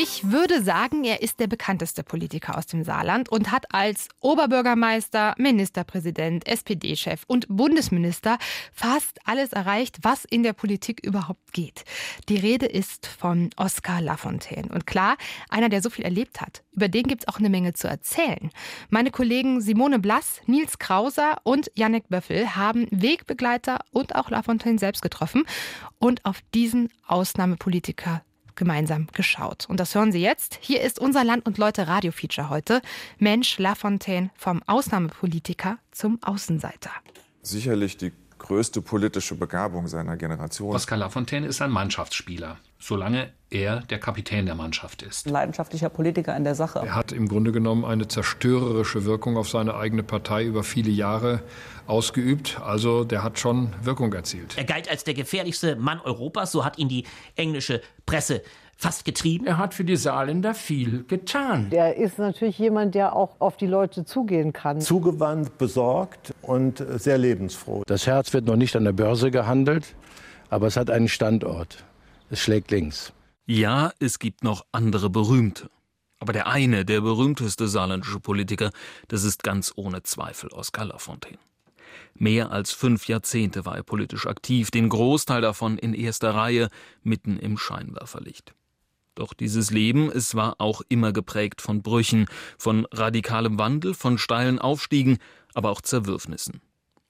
Ich würde sagen, er ist der bekannteste Politiker aus dem Saarland und hat als Oberbürgermeister, Ministerpräsident, SPD-Chef und Bundesminister fast alles erreicht, was in der Politik überhaupt geht. Die Rede ist von Oskar Lafontaine. Und klar, einer, der so viel erlebt hat. Über den gibt es auch eine Menge zu erzählen. Meine Kollegen Simone Blass, Nils Krauser und Jannik Böffel haben Wegbegleiter und auch Lafontaine selbst getroffen und auf diesen Ausnahmepolitiker gemeinsam geschaut. Und das hören Sie jetzt. Hier ist unser Land und Leute Radio-Feature heute. Mensch Lafontaine vom Ausnahmepolitiker zum Außenseiter. Sicherlich die größte politische Begabung seiner Generation. Oskar Lafontaine ist ein Mannschaftsspieler, solange er der Kapitän der Mannschaft ist. Ein leidenschaftlicher Politiker in der Sache. Er hat im Grunde genommen eine zerstörerische Wirkung auf seine eigene Partei über viele Jahre ausgeübt. Also der hat schon Wirkung erzielt. Er galt als der gefährlichste Mann Europas, so hat ihn die englische Presse fast getrieben. Er hat für die Saarländer viel getan. Er ist natürlich jemand, der auch auf die Leute zugehen kann. Zugewandt, besorgt und sehr lebensfroh. Das Herz wird noch nicht an der Börse gehandelt, aber es hat einen Standort. Es schlägt links. Ja, es gibt noch andere Berühmte. Aber der eine, der berühmteste saarländische Politiker, das ist ganz ohne Zweifel Oskar Lafontaine. Mehr als fünf Jahrzehnte war er politisch aktiv, den Großteil davon in erster Reihe, mitten im Scheinwerferlicht. Doch dieses Leben, es war auch immer geprägt von Brüchen, von radikalem Wandel, von steilen Aufstiegen, aber auch Zerwürfnissen.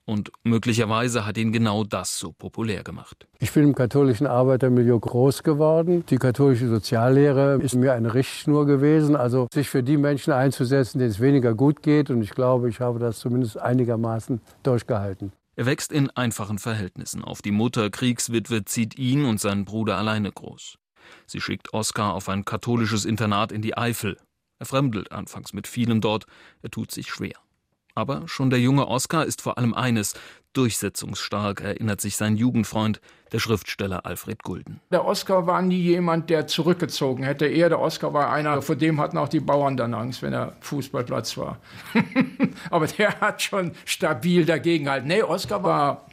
Und möglicherweise hat ihn genau das so populär gemacht. Ich bin im katholischen Arbeitermilieu groß geworden. Die katholische Soziallehre ist mir eine Richtschnur gewesen, also sich für die Menschen einzusetzen, denen es weniger gut geht. Und ich glaube, ich habe das zumindest einigermaßen durchgehalten. Er wächst in einfachen Verhältnissen auf. Die Mutter, Kriegswitwe, zieht ihn und seinen Bruder alleine groß. Sie schickt Oskar auf ein katholisches Internat in die Eifel. Er fremdelt anfangs mit vielen dort, er tut sich schwer. Aber schon der junge Oskar ist vor allem eines, durchsetzungsstark, erinnert sich sein Jugendfreund, der Schriftsteller Alfred Gulden. Der Oskar war nie jemand, der zurückgezogen hätte. Eher der Oskar war einer, vor dem hatten auch die Bauern dann Angst, wenn er Fußballplatz war. Aber der hat schon stabil dagegen gehalten. Nee, Oskar war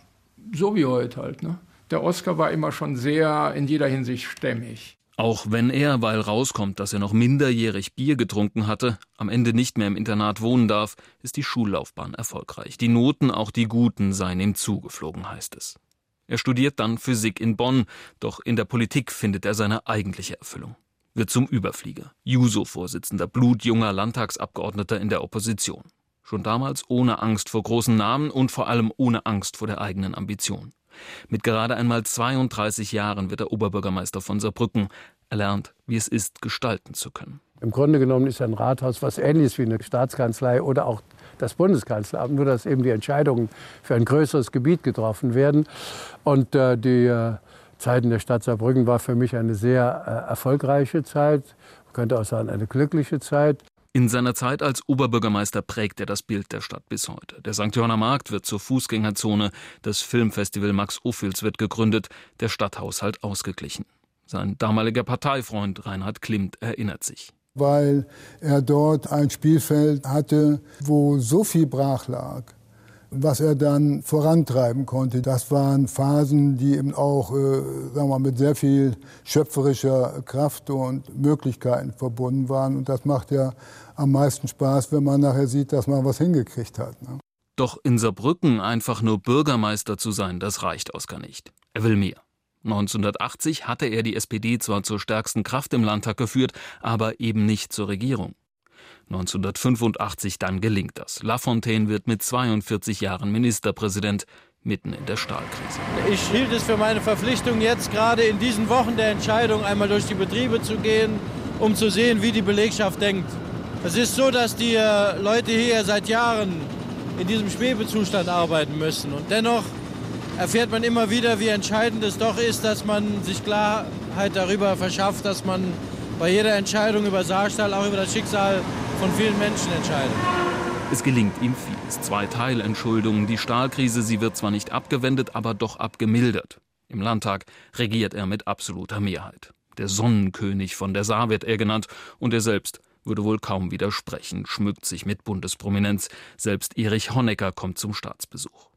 so wie heute halt. Ne? Der Oskar war immer schon sehr in jeder Hinsicht stämmig. Auch wenn er, weil rauskommt, dass er noch minderjährig Bier getrunken hatte, am Ende nicht mehr im Internat wohnen darf, ist die Schullaufbahn erfolgreich. Die Noten, auch die guten, seien ihm zugeflogen, heißt es. Er studiert dann Physik in Bonn, doch in der Politik findet er seine eigentliche Erfüllung. Wird zum Überflieger, Juso-Vorsitzender, blutjunger Landtagsabgeordneter in der Opposition. Schon damals ohne Angst vor großen Namen und vor allem ohne Angst vor der eigenen Ambition. Mit gerade einmal 32 Jahren wird er Oberbürgermeister von Saarbrücken. Er lernt, wie es ist, gestalten zu können. Im Grunde genommen ist ein Rathaus was ähnliches wie eine Staatskanzlei oder auch das Bundeskanzleramt, nur dass eben die Entscheidungen für ein größeres Gebiet getroffen werden. Und äh, die äh, Zeit in der Stadt Saarbrücken war für mich eine sehr äh, erfolgreiche Zeit, man könnte auch sagen eine glückliche Zeit. In seiner Zeit als Oberbürgermeister prägt er das Bild der Stadt bis heute. Der St. Johanner Markt wird zur Fußgängerzone, das Filmfestival Max Ophüls wird gegründet, der Stadthaushalt ausgeglichen. Sein damaliger Parteifreund Reinhard Klimt erinnert sich. Weil er dort ein Spielfeld hatte, wo so viel brach lag was er dann vorantreiben konnte. Das waren Phasen, die eben auch äh, sagen wir, mit sehr viel schöpferischer Kraft und Möglichkeiten verbunden waren. Und das macht ja am meisten Spaß, wenn man nachher sieht, dass man was hingekriegt hat. Ne? Doch in Saarbrücken einfach nur Bürgermeister zu sein, das reicht Oskar nicht. Er will mehr. 1980 hatte er die SPD zwar zur stärksten Kraft im Landtag geführt, aber eben nicht zur Regierung. 1985 dann gelingt das. Lafontaine wird mit 42 Jahren Ministerpräsident mitten in der Stahlkrise. Ich hielt es für meine Verpflichtung, jetzt gerade in diesen Wochen der Entscheidung einmal durch die Betriebe zu gehen, um zu sehen, wie die Belegschaft denkt. Es ist so, dass die äh, Leute hier seit Jahren in diesem Schwebezustand arbeiten müssen. Und dennoch erfährt man immer wieder, wie entscheidend es doch ist, dass man sich Klarheit darüber verschafft, dass man bei jeder Entscheidung über Saarstahl auch über das Schicksal von vielen Menschen entscheidet. Es gelingt ihm vieles. Zwei Teilentschuldungen. Die Stahlkrise, sie wird zwar nicht abgewendet, aber doch abgemildert. Im Landtag regiert er mit absoluter Mehrheit. Der Sonnenkönig von der Saar wird er genannt und er selbst würde wohl kaum widersprechen, schmückt sich mit Bundesprominenz. Selbst Erich Honecker kommt zum Staatsbesuch.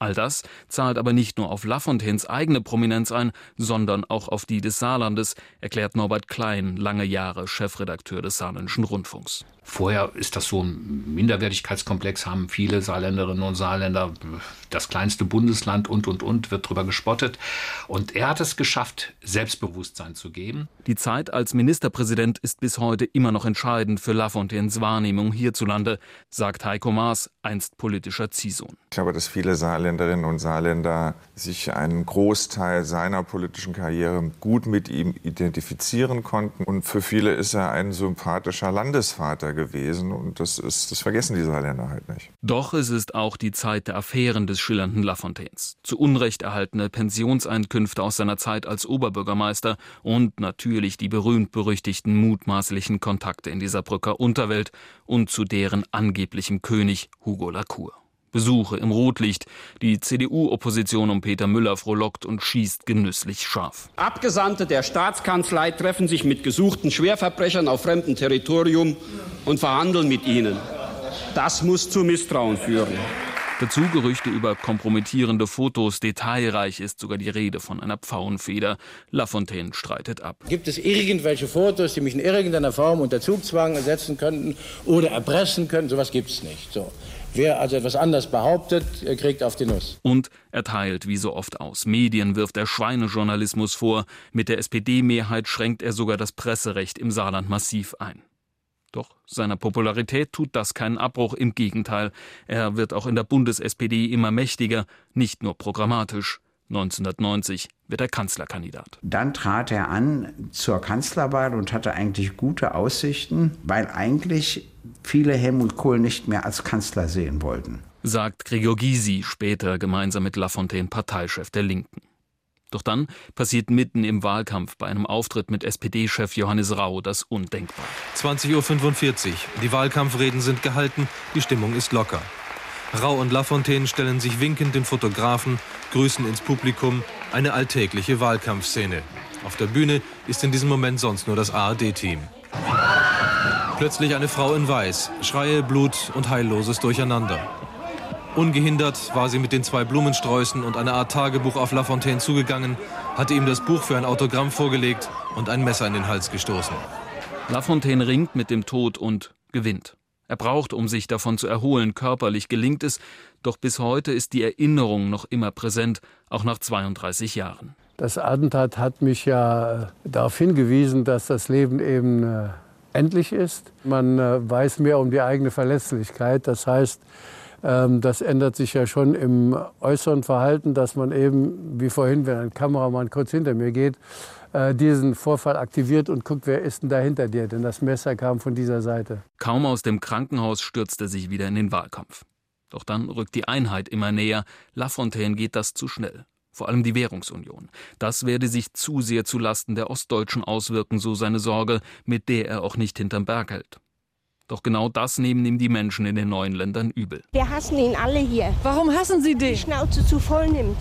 All das zahlt aber nicht nur auf Lafontaines eigene Prominenz ein, sondern auch auf die des Saarlandes, erklärt Norbert Klein, lange Jahre Chefredakteur des Saarländischen Rundfunks. Vorher ist das so ein Minderwertigkeitskomplex, haben viele Saarländerinnen und Saarländer, das kleinste Bundesland und, und, und, wird darüber gespottet. Und er hat es geschafft, Selbstbewusstsein zu geben. Die Zeit als Ministerpräsident ist bis heute immer noch entscheidend für Lafontaines Wahrnehmung hierzulande, sagt Heiko Maas, einst politischer Ziehsohn. Ich glaube, dass viele Saarländerinnen und Saarländer sich einen Großteil seiner politischen Karriere gut mit ihm identifizieren konnten. Und für viele ist er ein sympathischer Landesvater gewesen. Und das, ist, das vergessen die Saarländer halt nicht. Doch es ist auch die Zeit der Affären des schillernden Lafontaines. Zu Unrecht erhaltene Pensionseinkünfte aus seiner Zeit als Oberbürgermeister und natürlich die berühmt-berüchtigten mutmaßlichen Kontakte in dieser Brücker Unterwelt und zu deren angeblichem König Hugo Lacour. Besuche im Rotlicht. Die CDU-Opposition um Peter Müller frohlockt und schießt genüsslich scharf. Abgesandte der Staatskanzlei treffen sich mit gesuchten Schwerverbrechern auf fremdem Territorium und verhandeln mit ihnen. Das muss zu Misstrauen führen. Dazu Gerüchte über kompromittierende Fotos. Detailreich ist sogar die Rede von einer Pfauenfeder. Lafontaine streitet ab. Gibt es irgendwelche Fotos, die mich in irgendeiner Form unter Zugzwang setzen könnten oder erpressen könnten? Sowas gibt es nicht. So. Wer also etwas anders behauptet, kriegt auf die Nuss. Und er teilt wie so oft aus. Medien wirft er Schweinejournalismus vor. Mit der SPD-Mehrheit schränkt er sogar das Presserecht im Saarland massiv ein. Doch seiner Popularität tut das keinen Abbruch, im Gegenteil. Er wird auch in der Bundes-SPD immer mächtiger, nicht nur programmatisch. 1990 wird er Kanzlerkandidat. Dann trat er an zur Kanzlerwahl und hatte eigentlich gute Aussichten, weil eigentlich viele Helmut Kohl nicht mehr als Kanzler sehen wollten. Sagt Gregor Gysi, später gemeinsam mit Lafontaine Parteichef der Linken. Doch dann passiert mitten im Wahlkampf bei einem Auftritt mit SPD-Chef Johannes Rau das Undenkbare. 20.45 Uhr. Die Wahlkampfreden sind gehalten, die Stimmung ist locker. Rau und Lafontaine stellen sich winkend den Fotografen, grüßen ins Publikum, eine alltägliche Wahlkampfszene. Auf der Bühne ist in diesem Moment sonst nur das ARD-Team. Plötzlich eine Frau in Weiß, Schreie, Blut und heilloses Durcheinander. Ungehindert war sie mit den zwei Blumensträußen und einer Art Tagebuch auf Lafontaine zugegangen, hatte ihm das Buch für ein Autogramm vorgelegt und ein Messer in den Hals gestoßen. Lafontaine ringt mit dem Tod und gewinnt. Er braucht, um sich davon zu erholen, körperlich gelingt es, doch bis heute ist die Erinnerung noch immer präsent, auch nach 32 Jahren. Das Attentat hat mich ja darauf hingewiesen, dass das Leben eben äh, endlich ist. Man äh, weiß mehr um die eigene Verletzlichkeit. Das heißt, ähm, das ändert sich ja schon im äußeren Verhalten, dass man eben, wie vorhin, wenn ein Kameramann kurz hinter mir geht, äh, diesen Vorfall aktiviert und guckt, wer ist denn da hinter dir? Denn das Messer kam von dieser Seite. Kaum aus dem Krankenhaus stürzt er sich wieder in den Wahlkampf. Doch dann rückt die Einheit immer näher. Lafontaine geht das zu schnell. Vor allem die Währungsunion. Das werde sich zu sehr zu Lasten der Ostdeutschen auswirken, so seine Sorge, mit der er auch nicht hinterm Berg hält. Doch genau das nehmen ihm die Menschen in den neuen Ländern übel. Wir hassen ihn alle hier. Warum hassen Sie den? Die Schnauze zu voll nimmt.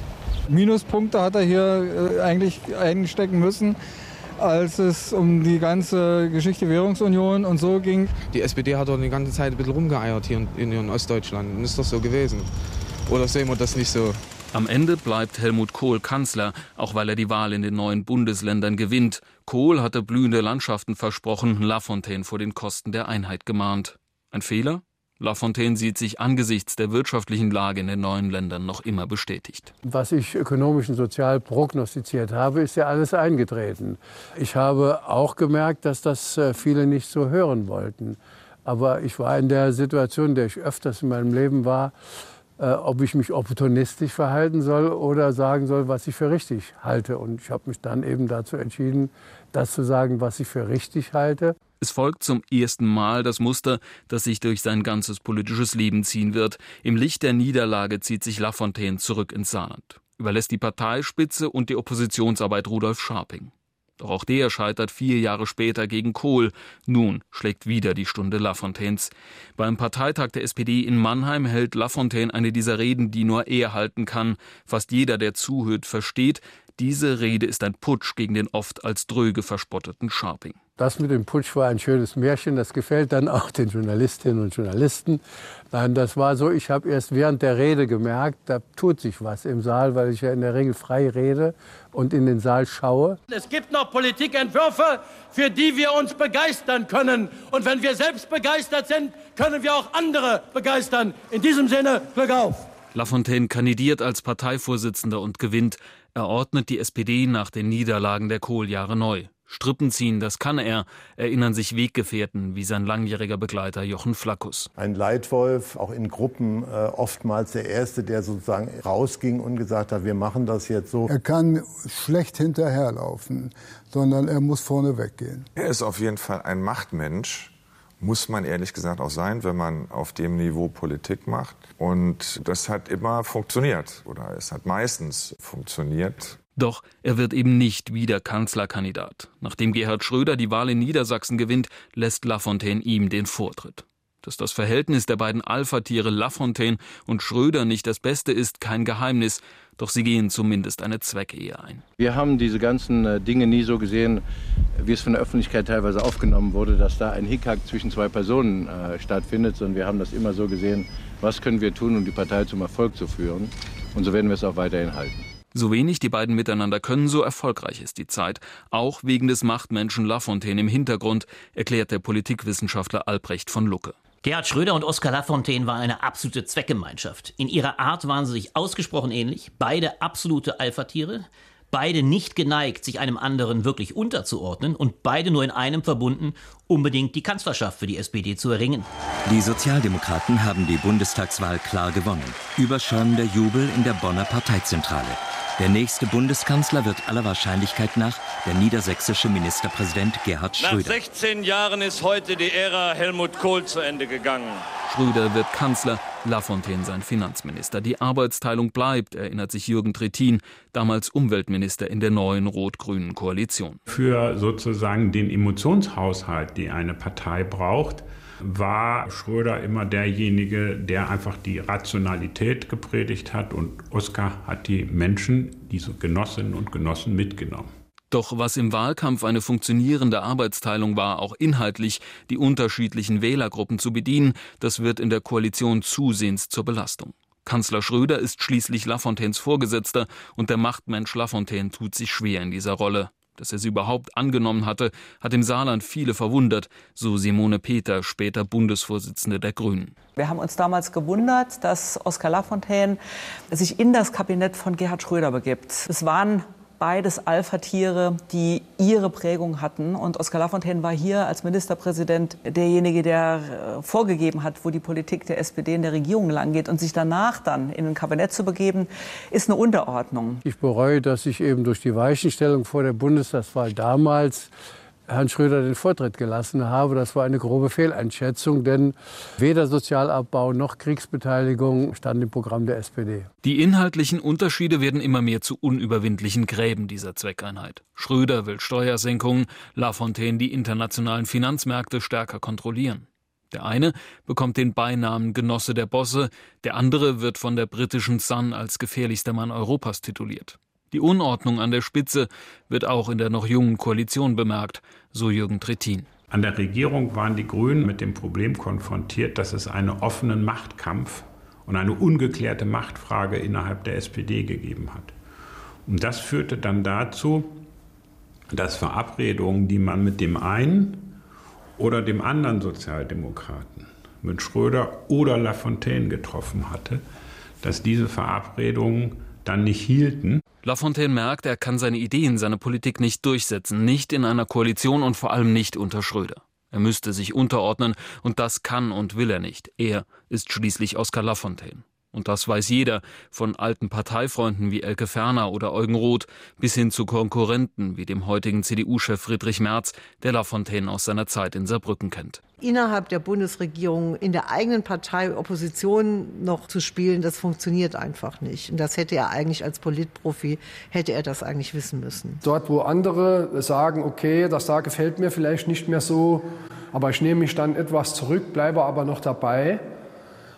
Minuspunkte hat er hier äh, eigentlich einstecken müssen, als es um die ganze Geschichte Währungsunion und so ging. Die SPD hat doch die ganze Zeit ein bisschen rumgeeiert hier in, in Ostdeutschland. Und ist doch so gewesen. Oder sehen wir das nicht so? Am Ende bleibt Helmut Kohl Kanzler, auch weil er die Wahl in den neuen Bundesländern gewinnt. Kohl hatte blühende Landschaften versprochen, Lafontaine vor den Kosten der Einheit gemahnt. Ein Fehler? Lafontaine sieht sich angesichts der wirtschaftlichen Lage in den neuen Ländern noch immer bestätigt. Was ich ökonomisch und sozial prognostiziert habe, ist ja alles eingetreten. Ich habe auch gemerkt, dass das äh, viele nicht so hören wollten. Aber ich war in der Situation, in der ich öfters in meinem Leben war, äh, ob ich mich opportunistisch verhalten soll oder sagen soll, was ich für richtig halte. Und ich habe mich dann eben dazu entschieden, das zu sagen, was ich für richtig halte. Es folgt zum ersten Mal das Muster, das sich durch sein ganzes politisches Leben ziehen wird. Im Licht der Niederlage zieht sich Lafontaine zurück ins Saarland, überlässt die Parteispitze und die Oppositionsarbeit Rudolf Scharping. Doch auch der scheitert vier Jahre später gegen Kohl. Nun schlägt wieder die Stunde Lafontaines. Beim Parteitag der SPD in Mannheim hält Lafontaine eine dieser Reden, die nur er halten kann. Fast jeder, der zuhört, versteht, Diese Rede ist ein Putsch gegen den oft als dröge verspotteten Scharping. Das mit dem Putsch war ein schönes Märchen. Das gefällt dann auch den Journalistinnen und Journalisten. Nein, das war so, ich habe erst während der Rede gemerkt, da tut sich was im Saal, weil ich ja in der Regel frei rede und in den Saal schaue. Es gibt noch Politikentwürfe, für die wir uns begeistern können. Und wenn wir selbst begeistert sind, können wir auch andere begeistern. In diesem Sinne, Glück auf! Lafontaine kandidiert als Parteivorsitzender und gewinnt. Er ordnet die SPD nach den Niederlagen der Kohljahre neu. Strippen ziehen, das kann er, erinnern sich Weggefährten wie sein langjähriger Begleiter Jochen Flackus. Ein Leitwolf, auch in Gruppen äh, oftmals der Erste, der sozusagen rausging und gesagt hat, wir machen das jetzt so. Er kann schlecht hinterherlaufen, sondern er muss vorne weggehen. Er ist auf jeden Fall ein Machtmensch muss man ehrlich gesagt auch sein, wenn man auf dem Niveau Politik macht. Und das hat immer funktioniert oder es hat meistens funktioniert. Doch er wird eben nicht wieder Kanzlerkandidat. Nachdem Gerhard Schröder die Wahl in Niedersachsen gewinnt, lässt Lafontaine ihm den Vortritt. Dass das Verhältnis der beiden Alpha-Tiere Lafontaine und Schröder nicht das beste ist, kein Geheimnis. Doch sie gehen zumindest eine Zweckehe ein. Wir haben diese ganzen äh, Dinge nie so gesehen, wie es von der Öffentlichkeit teilweise aufgenommen wurde, dass da ein Hickhack zwischen zwei Personen äh, stattfindet, sondern wir haben das immer so gesehen, was können wir tun, um die Partei zum Erfolg zu führen. Und so werden wir es auch weiterhin halten. So wenig die beiden miteinander können, so erfolgreich ist die Zeit. Auch wegen des Machtmenschen Lafontaine im Hintergrund, erklärt der Politikwissenschaftler Albrecht von Lucke. Gerhard Schröder und Oskar Lafontaine waren eine absolute Zweckgemeinschaft. In ihrer Art waren sie sich ausgesprochen ähnlich, beide absolute Alpha-Tiere, beide nicht geneigt, sich einem anderen wirklich unterzuordnen und beide nur in einem verbunden, unbedingt die Kanzlerschaft für die SPD zu erringen. Die Sozialdemokraten haben die Bundestagswahl klar gewonnen. Überschäumender Jubel in der Bonner Parteizentrale. Der nächste Bundeskanzler wird aller Wahrscheinlichkeit nach der niedersächsische Ministerpräsident Gerhard Schröder. Nach 16 Jahren ist heute die Ära Helmut Kohl zu Ende gegangen. Schröder wird Kanzler, Lafontaine sein Finanzminister. Die Arbeitsteilung bleibt, erinnert sich Jürgen Trittin, damals Umweltminister in der neuen rot-grünen Koalition. Für sozusagen den Emotionshaushalt, die eine Partei braucht, war Schröder immer derjenige, der einfach die Rationalität gepredigt hat und Oskar hat die Menschen, diese Genossinnen und Genossen mitgenommen. Doch was im Wahlkampf eine funktionierende Arbeitsteilung war, auch inhaltlich die unterschiedlichen Wählergruppen zu bedienen, das wird in der Koalition zusehends zur Belastung. Kanzler Schröder ist schließlich Lafontaines Vorgesetzter und der Machtmensch Lafontaine tut sich schwer in dieser Rolle. Dass er sie überhaupt angenommen hatte, hat im Saarland viele verwundert, so Simone Peter, später Bundesvorsitzende der Grünen. Wir haben uns damals gewundert, dass Oskar Lafontaine sich in das Kabinett von Gerhard Schröder begibt. Es waren beides Alpha-Tiere, die ihre Prägung hatten. Und Oskar Lafontaine war hier als Ministerpräsident derjenige, der äh, vorgegeben hat, wo die Politik der SPD in der Regierung langgeht. Und sich danach dann in ein Kabinett zu begeben, ist eine Unterordnung. Ich bereue, dass ich eben durch die Weichenstellung vor der Bundestagswahl damals Herrn Schröder den Vortritt gelassen habe. Das war eine grobe Fehleinschätzung, denn weder Sozialabbau noch Kriegsbeteiligung stand im Programm der SPD. Die inhaltlichen Unterschiede werden immer mehr zu unüberwindlichen Gräben dieser Zweckeinheit. Schröder will Steuersenkungen, Lafontaine die internationalen Finanzmärkte stärker kontrollieren. Der eine bekommt den Beinamen Genosse der Bosse, der andere wird von der britischen Sun als gefährlichster Mann Europas tituliert. Die Unordnung an der Spitze wird auch in der noch jungen Koalition bemerkt, so Jürgen Trittin. An der Regierung waren die Grünen mit dem Problem konfrontiert, dass es einen offenen Machtkampf und eine ungeklärte Machtfrage innerhalb der SPD gegeben hat. Und das führte dann dazu, dass Verabredungen, die man mit dem einen oder dem anderen Sozialdemokraten, mit Schröder oder Lafontaine getroffen hatte, dass diese Verabredungen dann nicht hielten. Lafontaine merkt, er kann seine Ideen, seine Politik nicht durchsetzen, nicht in einer Koalition und vor allem nicht unter Schröder. Er müsste sich unterordnen, und das kann und will er nicht. Er ist schließlich Oskar Lafontaine. Und das weiß jeder, von alten Parteifreunden wie Elke Ferner oder Eugen Roth bis hin zu Konkurrenten wie dem heutigen CDU-Chef Friedrich Merz, der Lafontaine aus seiner Zeit in Saarbrücken kennt. Innerhalb der Bundesregierung in der eigenen Partei Opposition noch zu spielen, das funktioniert einfach nicht. Und das hätte er eigentlich als Politprofi, hätte er das eigentlich wissen müssen. Dort, wo andere sagen, okay, das da gefällt mir vielleicht nicht mehr so, aber ich nehme mich dann etwas zurück, bleibe aber noch dabei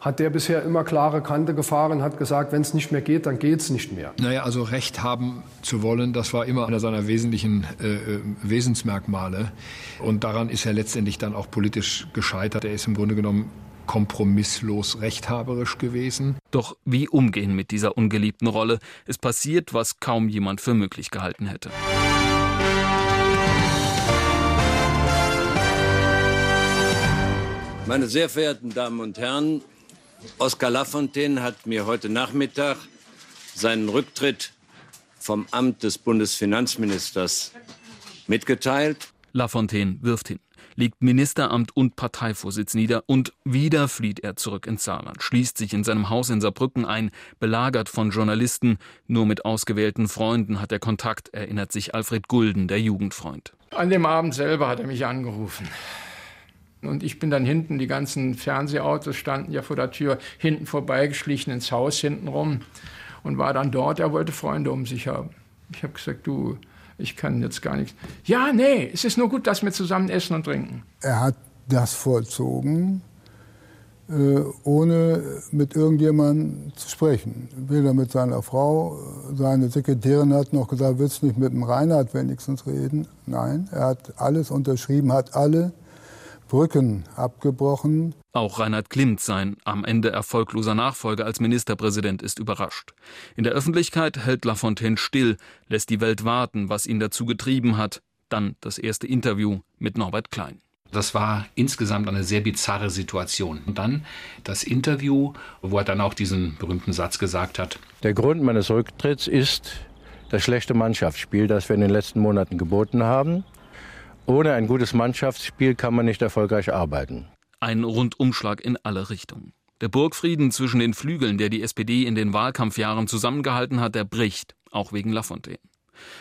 hat der bisher immer klare Kante gefahren, hat gesagt, wenn es nicht mehr geht, dann geht es nicht mehr. Naja, also Recht haben zu wollen, das war immer einer seiner wesentlichen äh, äh, Wesensmerkmale. Und daran ist er letztendlich dann auch politisch gescheitert. Er ist im Grunde genommen kompromisslos rechthaberisch gewesen. Doch wie umgehen mit dieser ungeliebten Rolle? Es passiert, was kaum jemand für möglich gehalten hätte. Meine sehr verehrten Damen und Herren, Oskar Lafontaine hat mir heute Nachmittag seinen Rücktritt vom Amt des Bundesfinanzministers mitgeteilt. Lafontaine wirft hin legt Ministeramt und Parteivorsitz nieder und wieder flieht er zurück ins Saarland, schließt sich in seinem Haus in Saarbrücken ein, belagert von Journalisten, nur mit ausgewählten Freunden hat er Kontakt, erinnert sich Alfred Gulden, der Jugendfreund. An dem Abend selber hat er mich angerufen. Und ich bin dann hinten, die ganzen Fernsehautos standen ja vor der Tür, hinten vorbeigeschlichen ins Haus hinten rum und war dann dort. Er wollte Freunde um sich haben. Ich habe gesagt, du, ich kann jetzt gar nichts. Ja, nee, es ist nur gut, dass wir zusammen essen und trinken. Er hat das vollzogen, äh, ohne mit irgendjemandem zu sprechen. Weder mit seiner Frau, seine Sekretärin hat noch gesagt, willst du nicht mit dem Reinhard wenigstens reden? Nein, er hat alles unterschrieben, hat alle Brücken abgebrochen. Auch Reinhard Klimt, sein am Ende erfolgloser Nachfolger als Ministerpräsident, ist überrascht. In der Öffentlichkeit hält Lafontaine still, lässt die Welt warten, was ihn dazu getrieben hat. Dann das erste Interview mit Norbert Klein. Das war insgesamt eine sehr bizarre Situation. Und dann das Interview, wo er dann auch diesen berühmten Satz gesagt hat. Der Grund meines Rücktritts ist das schlechte Mannschaftsspiel, das wir in den letzten Monaten geboten haben. Ohne ein gutes Mannschaftsspiel kann man nicht erfolgreich arbeiten. Ein Rundumschlag in alle Richtungen. Der Burgfrieden zwischen den Flügeln, der die SPD in den Wahlkampfjahren zusammengehalten hat, der bricht, auch wegen Lafontaine.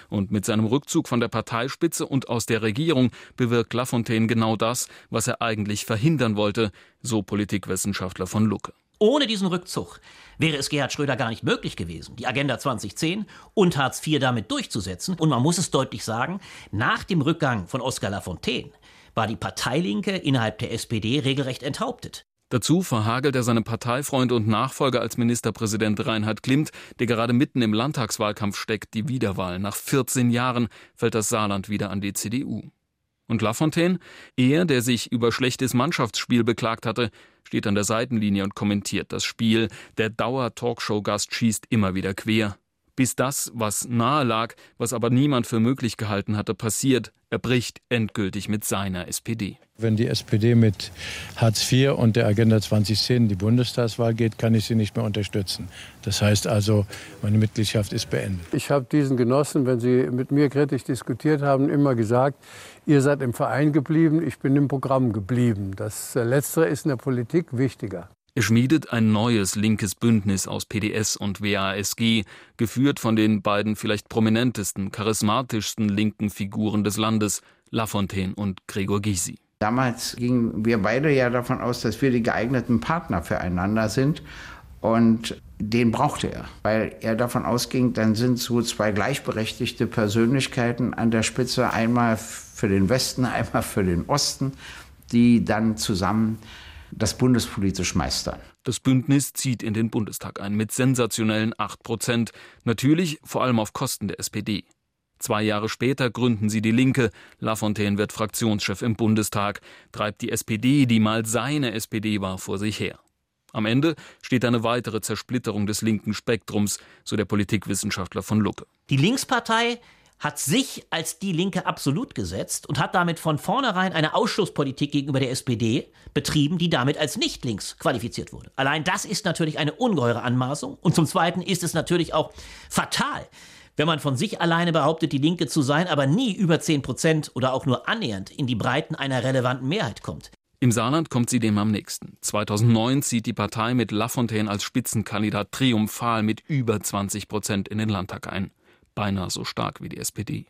Und mit seinem Rückzug von der Parteispitze und aus der Regierung bewirkt Lafontaine genau das, was er eigentlich verhindern wollte, so Politikwissenschaftler von Lucke. Ohne diesen Rückzug wäre es Gerhard Schröder gar nicht möglich gewesen, die Agenda 2010 und Hartz IV damit durchzusetzen. Und man muss es deutlich sagen, nach dem Rückgang von Oskar Lafontaine war die Parteilinke innerhalb der SPD regelrecht enthauptet. Dazu verhagelt er seinem Parteifreund und Nachfolger als Ministerpräsident Reinhard Klimt, der gerade mitten im Landtagswahlkampf steckt, die Wiederwahl. Nach 14 Jahren fällt das Saarland wieder an die CDU. Und Lafontaine, er, der sich über schlechtes Mannschaftsspiel beklagt hatte, steht an der Seitenlinie und kommentiert das Spiel. Der Dauer-Talkshow-Gast schießt immer wieder quer. Bis das, was nahe lag, was aber niemand für möglich gehalten hatte, passiert, er bricht endgültig mit seiner SPD. Wenn die SPD mit Hartz IV und der Agenda 2010 in die Bundestagswahl geht, kann ich sie nicht mehr unterstützen. Das heißt also, meine Mitgliedschaft ist beendet. Ich habe diesen Genossen, wenn sie mit mir kritisch diskutiert haben, immer gesagt, ihr seid im Verein geblieben, ich bin im Programm geblieben. Das Letztere ist in der Politik wichtiger. Er schmiedet ein neues linkes Bündnis aus PDS und WASG, geführt von den beiden vielleicht prominentesten, charismatischsten linken Figuren des Landes, Lafontaine und Gregor Gysi. Damals gingen wir beide ja davon aus, dass wir die geeigneten Partner füreinander sind. Und den brauchte er, weil er davon ausging, dann sind so zwei gleichberechtigte Persönlichkeiten an der Spitze, einmal für den Westen, einmal für den Osten, die dann zusammen das bundespolitisch meistern. Das Bündnis zieht in den Bundestag ein mit sensationellen 8 Prozent, natürlich vor allem auf Kosten der SPD. Zwei Jahre später gründen sie die Linke. Lafontaine wird Fraktionschef im Bundestag, treibt die SPD, die mal seine SPD war, vor sich her. Am Ende steht eine weitere Zersplitterung des linken Spektrums, so der Politikwissenschaftler von Lucke. Die Linkspartei hat sich als die Linke absolut gesetzt und hat damit von vornherein eine Ausschlusspolitik gegenüber der SPD betrieben, die damit als nicht links qualifiziert wurde. Allein das ist natürlich eine ungeheure Anmaßung. Und zum Zweiten ist es natürlich auch fatal, wenn man von sich alleine behauptet, die Linke zu sein, aber nie über 10 Prozent oder auch nur annähernd in die Breiten einer relevanten Mehrheit kommt. Im Saarland kommt sie dem am nächsten. 2009 zieht die Partei mit Lafontaine als Spitzenkandidat triumphal mit über 20 Prozent in den Landtag ein beinahe so stark wie die SPD.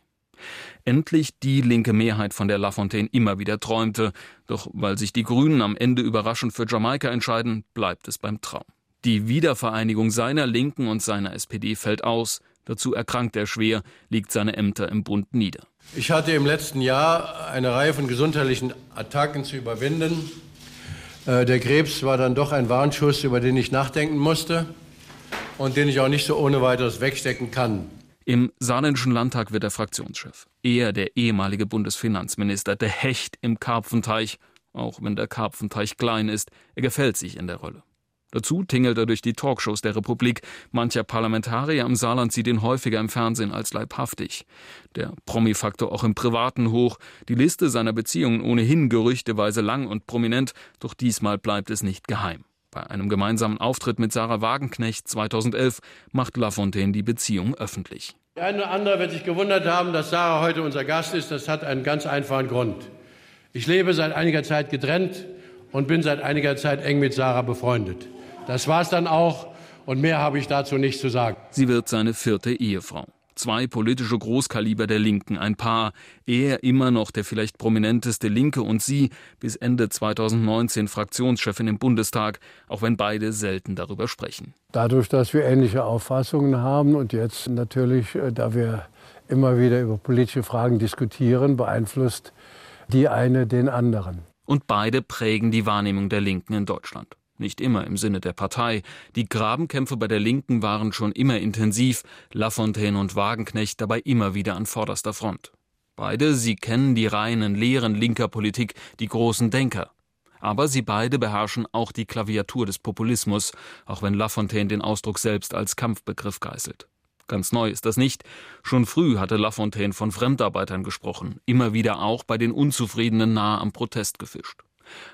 Endlich die linke Mehrheit, von der Lafontaine immer wieder träumte, doch weil sich die Grünen am Ende überraschend für Jamaika entscheiden, bleibt es beim Traum. Die Wiedervereinigung seiner Linken und seiner SPD fällt aus, dazu erkrankt er schwer, liegt seine Ämter im Bund nieder. Ich hatte im letzten Jahr eine Reihe von gesundheitlichen Attacken zu überwinden. Äh, der Krebs war dann doch ein Warnschuss, über den ich nachdenken musste und den ich auch nicht so ohne weiteres wegstecken kann. Im saarländischen Landtag wird er Fraktionschef. Er, der ehemalige Bundesfinanzminister, der Hecht im Karpfenteich, auch wenn der Karpfenteich klein ist, er gefällt sich in der Rolle. Dazu tingelt er durch die Talkshows der Republik. Mancher Parlamentarier im Saarland sieht ihn häufiger im Fernsehen als leibhaftig. Der Promi-Faktor auch im Privaten hoch. Die Liste seiner Beziehungen ohnehin gerüchteweise lang und prominent, doch diesmal bleibt es nicht geheim. Bei einem gemeinsamen Auftritt mit Sarah Wagenknecht 2011 macht Lafontaine die Beziehung öffentlich. Der eine oder andere wird sich gewundert haben, dass Sarah heute unser Gast ist. Das hat einen ganz einfachen Grund. Ich lebe seit einiger Zeit getrennt und bin seit einiger Zeit eng mit Sarah befreundet. Das war es dann auch und mehr habe ich dazu nicht zu sagen. Sie wird seine vierte Ehefrau. Zwei politische Großkaliber der Linken, ein Paar. Er immer noch der vielleicht prominenteste Linke und sie bis Ende 2019 Fraktionschefin im Bundestag, auch wenn beide selten darüber sprechen. Dadurch, dass wir ähnliche Auffassungen haben und jetzt natürlich, äh, da wir immer wieder über politische Fragen diskutieren, beeinflusst die eine den anderen. Und beide prägen die Wahrnehmung der Linken in Deutschland nicht immer im Sinne der Partei. Die Grabenkämpfe bei der Linken waren schon immer intensiv, Lafontaine und Wagenknecht dabei immer wieder an vorderster Front. Beide, sie kennen die reinen, leeren linker Politik, die großen Denker. Aber sie beide beherrschen auch die Klaviatur des Populismus, auch wenn Lafontaine den Ausdruck selbst als Kampfbegriff geißelt. Ganz neu ist das nicht. Schon früh hatte Lafontaine von Fremdarbeitern gesprochen, immer wieder auch bei den Unzufriedenen nahe am Protest gefischt.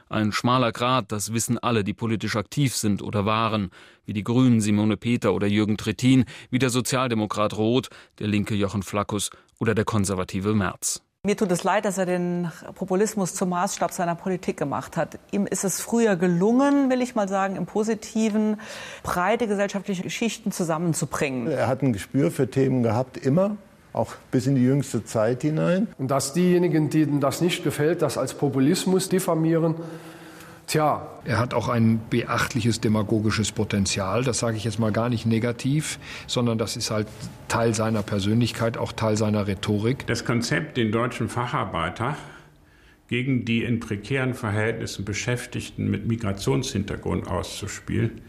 Ein schmaler Grat, das wissen alle, die politisch aktiv sind oder waren, wie die Grünen Simone Peter oder Jürgen Trittin, wie der Sozialdemokrat Roth, der linke Jochen Flackus oder der konservative Merz. Mir tut es leid, dass er den Populismus zum Maßstab seiner Politik gemacht hat. Ihm ist es früher gelungen, will ich mal sagen, im Positiven breite gesellschaftliche Schichten zusammenzubringen. Er hat ein Gespür für Themen gehabt, immer auch bis in die jüngste Zeit hinein. Und dass diejenigen, denen das nicht gefällt, das als Populismus diffamieren, Tja. Er hat auch ein beachtliches demagogisches Potenzial. Das sage ich jetzt mal gar nicht negativ, sondern das ist halt Teil seiner Persönlichkeit, auch Teil seiner Rhetorik. Das Konzept, den deutschen Facharbeiter gegen die in prekären Verhältnissen Beschäftigten mit Migrationshintergrund auszuspielen,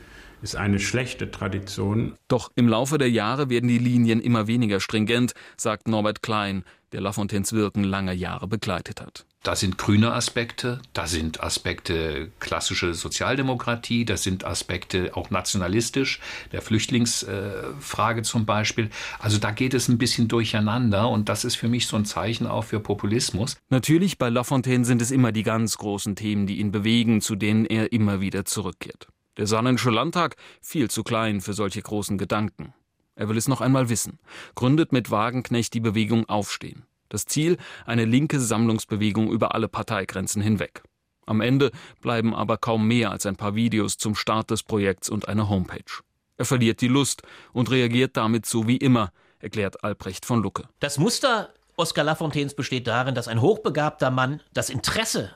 ist eine schlechte Tradition. Doch im Laufe der Jahre werden die Linien immer weniger stringent, sagt Norbert Klein, der Lafontaines Wirken lange Jahre begleitet hat. Da sind grüne Aspekte, da sind Aspekte klassische Sozialdemokratie, das sind Aspekte auch nationalistisch, der Flüchtlingsfrage äh, zum Beispiel. Also da geht es ein bisschen durcheinander und das ist für mich so ein Zeichen auch für Populismus. Natürlich, bei Lafontaine sind es immer die ganz großen Themen, die ihn bewegen, zu denen er immer wieder zurückkehrt. Der Saarländische Landtag viel zu klein für solche großen Gedanken. Er will es noch einmal wissen, gründet mit Wagenknecht die Bewegung Aufstehen. Das Ziel eine linke Sammlungsbewegung über alle Parteigrenzen hinweg. Am Ende bleiben aber kaum mehr als ein paar Videos zum Start des Projekts und eine Homepage. Er verliert die Lust und reagiert damit so wie immer, erklärt Albrecht von Lucke. Das Muster Oskar Lafontaines besteht darin, dass ein hochbegabter Mann das Interesse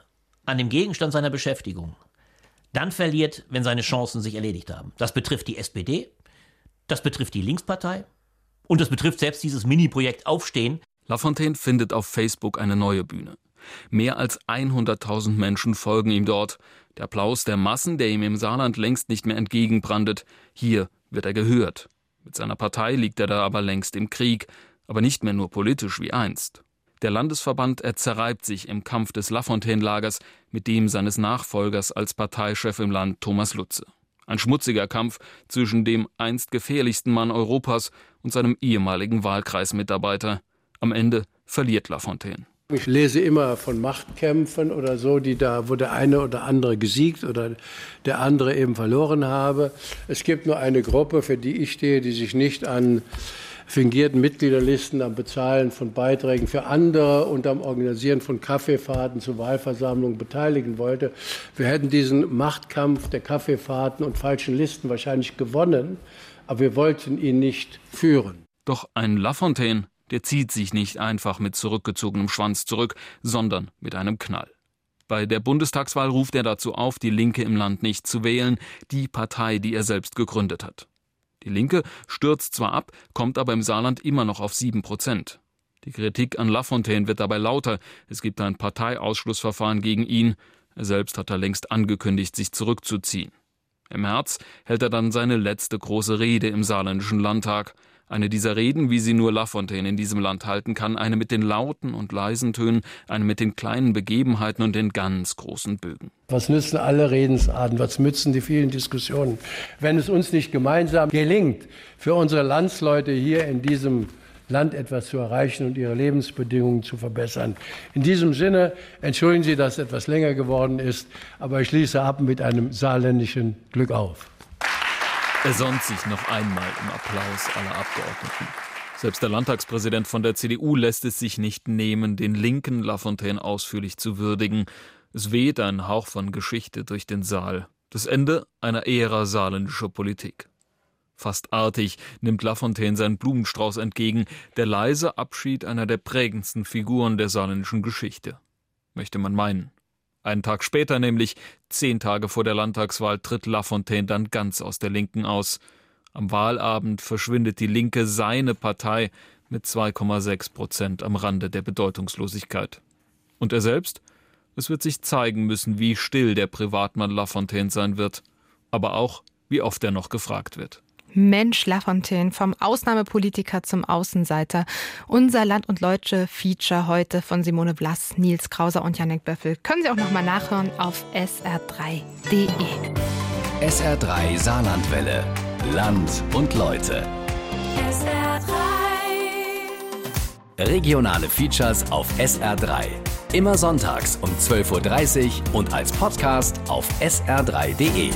an dem Gegenstand seiner Beschäftigung dann verliert, wenn seine Chancen sich erledigt haben. Das betrifft die SPD, das betrifft die Linkspartei und das betrifft selbst dieses Mini-Projekt Aufstehen. Lafontaine findet auf Facebook eine neue Bühne. Mehr als 100.000 Menschen folgen ihm dort. Der Applaus der Massen, der ihm im Saarland längst nicht mehr entgegenbrandet. Hier wird er gehört. Mit seiner Partei liegt er da aber längst im Krieg, aber nicht mehr nur politisch wie einst. Der Landesverband er zerreibt sich im Kampf des Lafontaine-Lagers mit dem seines Nachfolgers als Parteichef im Land Thomas Lutze. Ein schmutziger Kampf zwischen dem einst gefährlichsten Mann Europas und seinem ehemaligen Wahlkreismitarbeiter. Am Ende verliert Lafontaine. Ich lese immer von Machtkämpfen oder so, die da, wo der eine oder andere gesiegt oder der andere eben verloren habe. Es gibt nur eine Gruppe, für die ich stehe, die sich nicht an fingierten Mitgliederlisten, am Bezahlen von Beiträgen für andere und am Organisieren von Kaffeefahrten zu Wahlversammlungen beteiligen wollte. Wir hätten diesen Machtkampf der Kaffeefahrten und falschen Listen wahrscheinlich gewonnen, aber wir wollten ihn nicht führen. Doch ein Lafontaine, der zieht sich nicht einfach mit zurückgezogenem Schwanz zurück, sondern mit einem Knall. Bei der Bundestagswahl ruft er dazu auf, die Linke im Land nicht zu wählen, die Partei, die er selbst gegründet hat. Die Linke stürzt zwar ab, kommt aber im Saarland immer noch auf sieben Prozent. Die Kritik an Lafontaine wird dabei lauter. Es gibt ein Parteiausschlussverfahren gegen ihn. Er selbst hat er längst angekündigt, sich zurückzuziehen. Im März hält er dann seine letzte große Rede im saarländischen Landtag. Eine dieser Reden, wie sie nur Lafontaine in diesem Land halten kann, eine mit den lauten und leisen Tönen, eine mit den kleinen Begebenheiten und den ganz großen Bögen. Was nützen alle Redensarten, was nützen die vielen Diskussionen, wenn es uns nicht gemeinsam gelingt, für unsere Landsleute hier in diesem Land etwas zu erreichen und ihre Lebensbedingungen zu verbessern. In diesem Sinne entschuldigen Sie, dass es etwas länger geworden ist, aber ich schließe ab mit einem saarländischen Glück auf. Er sonnt sich noch einmal im Applaus aller Abgeordneten. Selbst der Landtagspräsident von der CDU lässt es sich nicht nehmen, den linken Lafontaine ausführlich zu würdigen. Es weht ein Hauch von Geschichte durch den Saal. Das Ende einer Ära saarländischer Politik. Fast artig nimmt Lafontaine seinen Blumenstrauß entgegen, der leise Abschied einer der prägendsten Figuren der saarländischen Geschichte. Möchte man meinen. Einen Tag später, nämlich zehn Tage vor der Landtagswahl, tritt Lafontaine dann ganz aus der Linken aus. Am Wahlabend verschwindet die Linke, seine Partei, mit 2,6 Prozent am Rande der Bedeutungslosigkeit. Und er selbst? Es wird sich zeigen müssen, wie still der Privatmann Lafontaine sein wird, aber auch, wie oft er noch gefragt wird. Mensch Lafontaine vom Ausnahmepolitiker zum Außenseiter. Unser Land und Leute Feature heute von Simone Blass, Nils Krauser und Janek Böffel. Können Sie auch noch mal nachhören auf sr3.de. SR3 Saarlandwelle. Land und Leute. SR3. Regionale Features auf SR3. Immer sonntags um 12.30 Uhr und als Podcast auf sr3.de.